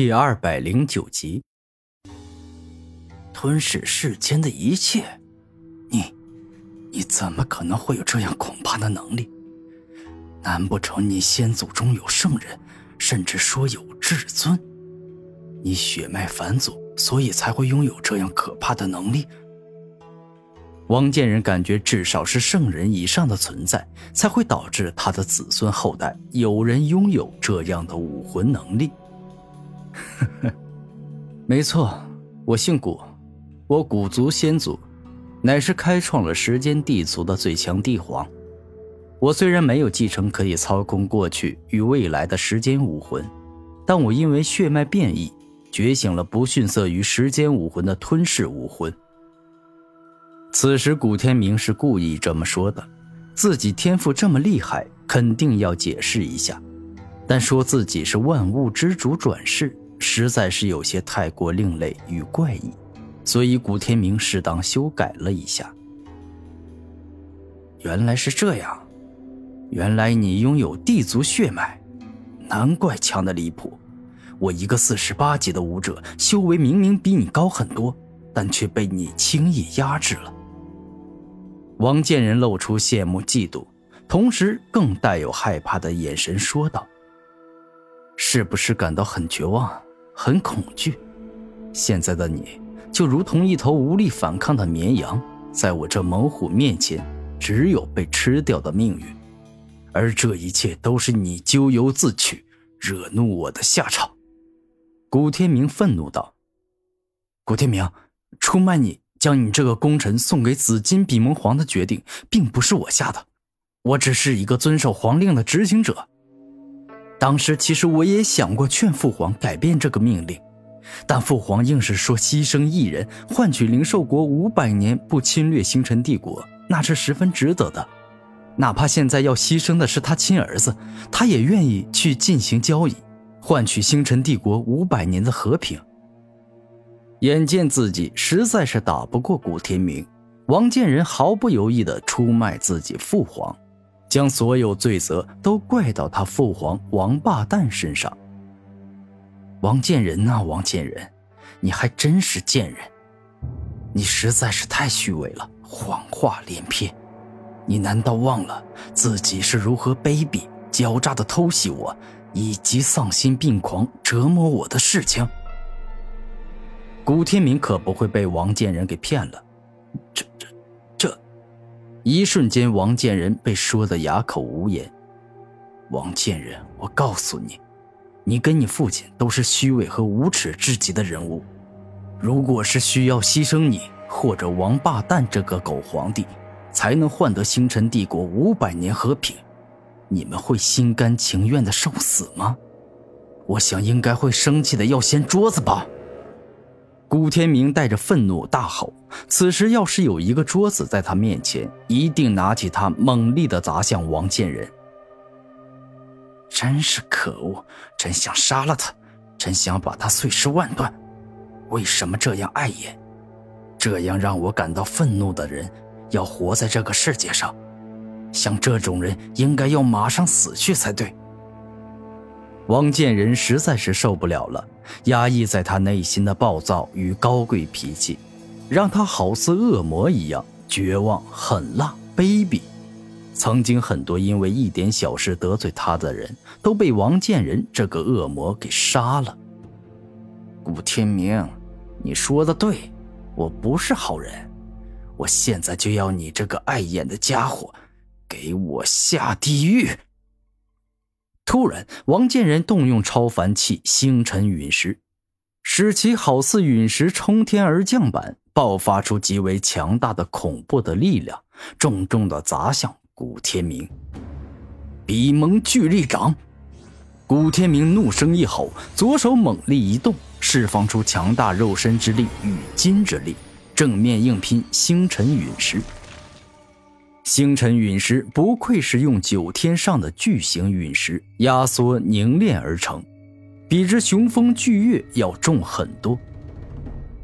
第二百零九集，吞噬世间的一切，你，你怎么可能会有这样恐怕的能力？难不成你先祖中有圣人，甚至说有至尊？你血脉返祖，所以才会拥有这样可怕的能力？王建仁感觉，至少是圣人以上的存在，才会导致他的子孙后代有人拥有这样的武魂能力。呵呵，没错，我姓古，我古族先祖，乃是开创了时间地族的最强帝皇。我虽然没有继承可以操控过去与未来的时间武魂，但我因为血脉变异，觉醒了不逊色于时间武魂的吞噬武魂。此时，古天明是故意这么说的，自己天赋这么厉害，肯定要解释一下。但说自己是万物之主转世，实在是有些太过另类与怪异，所以古天明适当修改了一下。原来是这样，原来你拥有地族血脉，难怪强的离谱。我一个四十八级的武者，修为明明比你高很多，但却被你轻易压制了。王建仁露出羡慕、嫉妒，同时更带有害怕的眼神说道。是不是感到很绝望、很恐惧？现在的你就如同一头无力反抗的绵羊，在我这猛虎面前，只有被吃掉的命运。而这一切都是你咎由自取，惹怒我的下场。古天明愤怒道：“古天明，出卖你，将你这个功臣送给紫金比蒙皇的决定，并不是我下的，我只是一个遵守皇令的执行者。”当时其实我也想过劝父皇改变这个命令，但父皇硬是说牺牲一人换取灵兽国五百年不侵略星辰帝国，那是十分值得的。哪怕现在要牺牲的是他亲儿子，他也愿意去进行交易，换取星辰帝国五百年的和平。眼见自己实在是打不过古天明，王建仁毫不犹豫地出卖自己父皇。将所有罪责都怪到他父皇王八蛋身上。王建仁啊，王建仁，你还真是贱人！你实在是太虚伪了，谎话连篇。你难道忘了自己是如何卑鄙、狡诈的偷袭我，以及丧心病狂折磨我的事情？古天明可不会被王建仁给骗了。这。一瞬间，王建仁被说得哑口无言。王建仁，我告诉你，你跟你父亲都是虚伪和无耻至极的人物。如果是需要牺牲你或者王八蛋这个狗皇帝，才能换得星辰帝国五百年和平，你们会心甘情愿的受死吗？我想应该会生气的要掀桌子吧。古天明带着愤怒大吼：“此时要是有一个桌子在他面前，一定拿起它猛力的砸向王建仁。真是可恶！真想杀了他，真想把他碎尸万段。为什么这样碍眼？这样让我感到愤怒的人，要活在这个世界上？像这种人，应该要马上死去才对。”王建仁实在是受不了了，压抑在他内心的暴躁与高贵脾气，让他好似恶魔一样绝望、狠辣、卑鄙。曾经很多因为一点小事得罪他的人，都被王建仁这个恶魔给杀了。古天明，你说的对，我不是好人，我现在就要你这个碍眼的家伙，给我下地狱！突然，王建仁动用超凡器星辰陨石，使其好似陨石冲天而降般，爆发出极为强大的恐怖的力量，重重的砸向古天明。比蒙巨力掌！古天明怒声一吼，左手猛力一动，释放出强大肉身之力与金之力，正面硬拼星辰陨石。星辰陨石不愧是用九天上的巨型陨石压缩凝练而成，比之雄风巨月要重很多。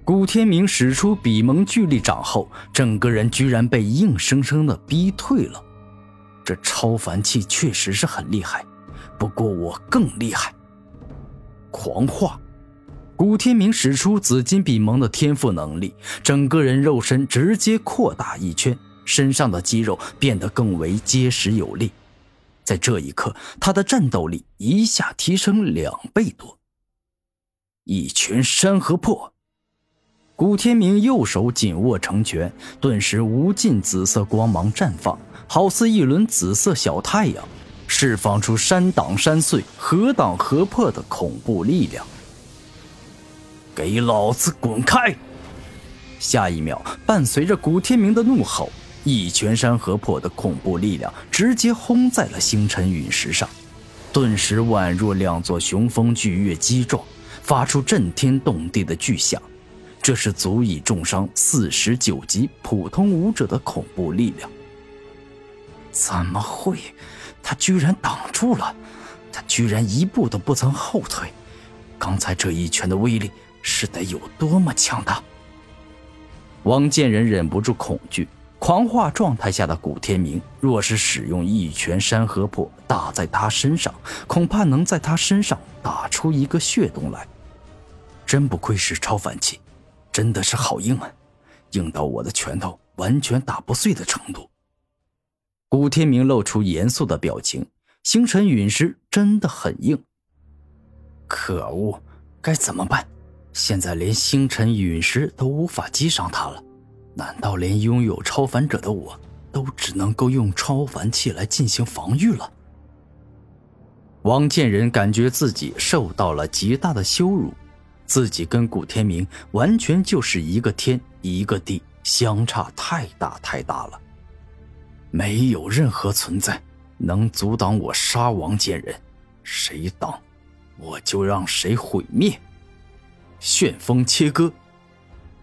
古天明使出比蒙巨力掌后，整个人居然被硬生生的逼退了。这超凡器确实是很厉害，不过我更厉害。狂化，古天明使出紫金比蒙的天赋能力，整个人肉身直接扩大一圈，身上的肌肉变得更为结实有力。在这一刻，他的战斗力一下提升两倍多。一拳山河破，古天明右手紧握成拳，顿时无尽紫色光芒绽放，好似一轮紫色小太阳，释放出山挡山碎、河挡河破的恐怖力量。给老子滚开！下一秒，伴随着古天明的怒吼。一拳山河破的恐怖力量直接轰在了星辰陨石上，顿时宛若两座雄风巨岳击撞，发出震天动地的巨响。这是足以重伤四十九级普通武者的恐怖力量。怎么会？他居然挡住了！他居然一步都不曾后退！刚才这一拳的威力是得有多么强大？王建仁忍不住恐惧。狂化状态下的古天明，若是使用一拳山河破打在他身上，恐怕能在他身上打出一个血洞来。真不愧是超凡器，真的是好硬啊，硬到我的拳头完全打不碎的程度。古天明露出严肃的表情，星辰陨石真的很硬。可恶，该怎么办？现在连星辰陨石都无法击伤他了。难道连拥有超凡者的我都只能够用超凡器来进行防御了？王建仁感觉自己受到了极大的羞辱，自己跟古天明完全就是一个天一个地，相差太大太大了。没有任何存在能阻挡我杀王建仁，谁挡，我就让谁毁灭。旋风切割。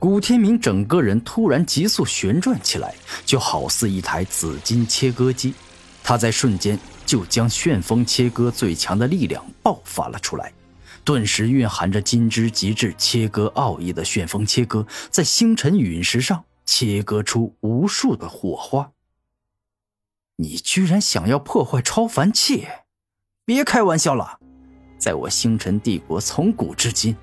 古天明整个人突然急速旋转起来，就好似一台紫金切割机。他在瞬间就将旋风切割最强的力量爆发了出来，顿时蕴含着金之极致切割奥义的旋风切割，在星辰陨石上切割出无数的火花。你居然想要破坏超凡器？别开玩笑了，在我星辰帝国从古至今。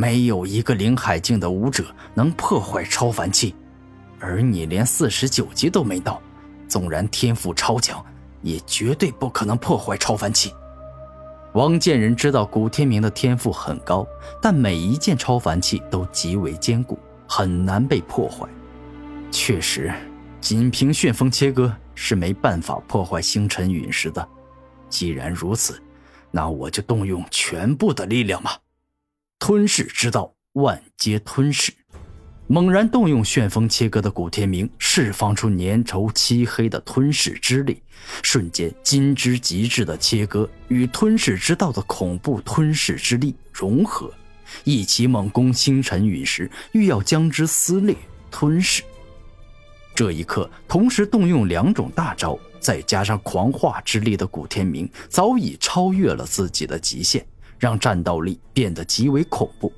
没有一个灵海境的武者能破坏超凡器，而你连四十九级都没到，纵然天赋超强，也绝对不可能破坏超凡器。王建仁知道古天明的天赋很高，但每一件超凡器都极为坚固，很难被破坏。确实，仅凭旋风切割是没办法破坏星辰陨石的。既然如此，那我就动用全部的力量吧。吞噬之道，万皆吞噬。猛然动用旋风切割的古天明，释放出粘稠漆黑的吞噬之力，瞬间金之极致的切割与吞噬之道的恐怖吞噬之力融合，一起猛攻星辰陨石，欲要将之撕裂吞噬。这一刻，同时动用两种大招，再加上狂化之力的古天明，早已超越了自己的极限。让战斗力变得极为恐怖，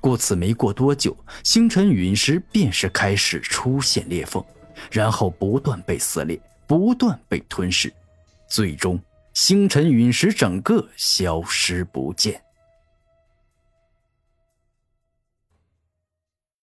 故此没过多久，星辰陨石便是开始出现裂缝，然后不断被撕裂，不断被吞噬，最终星辰陨石整个消失不见。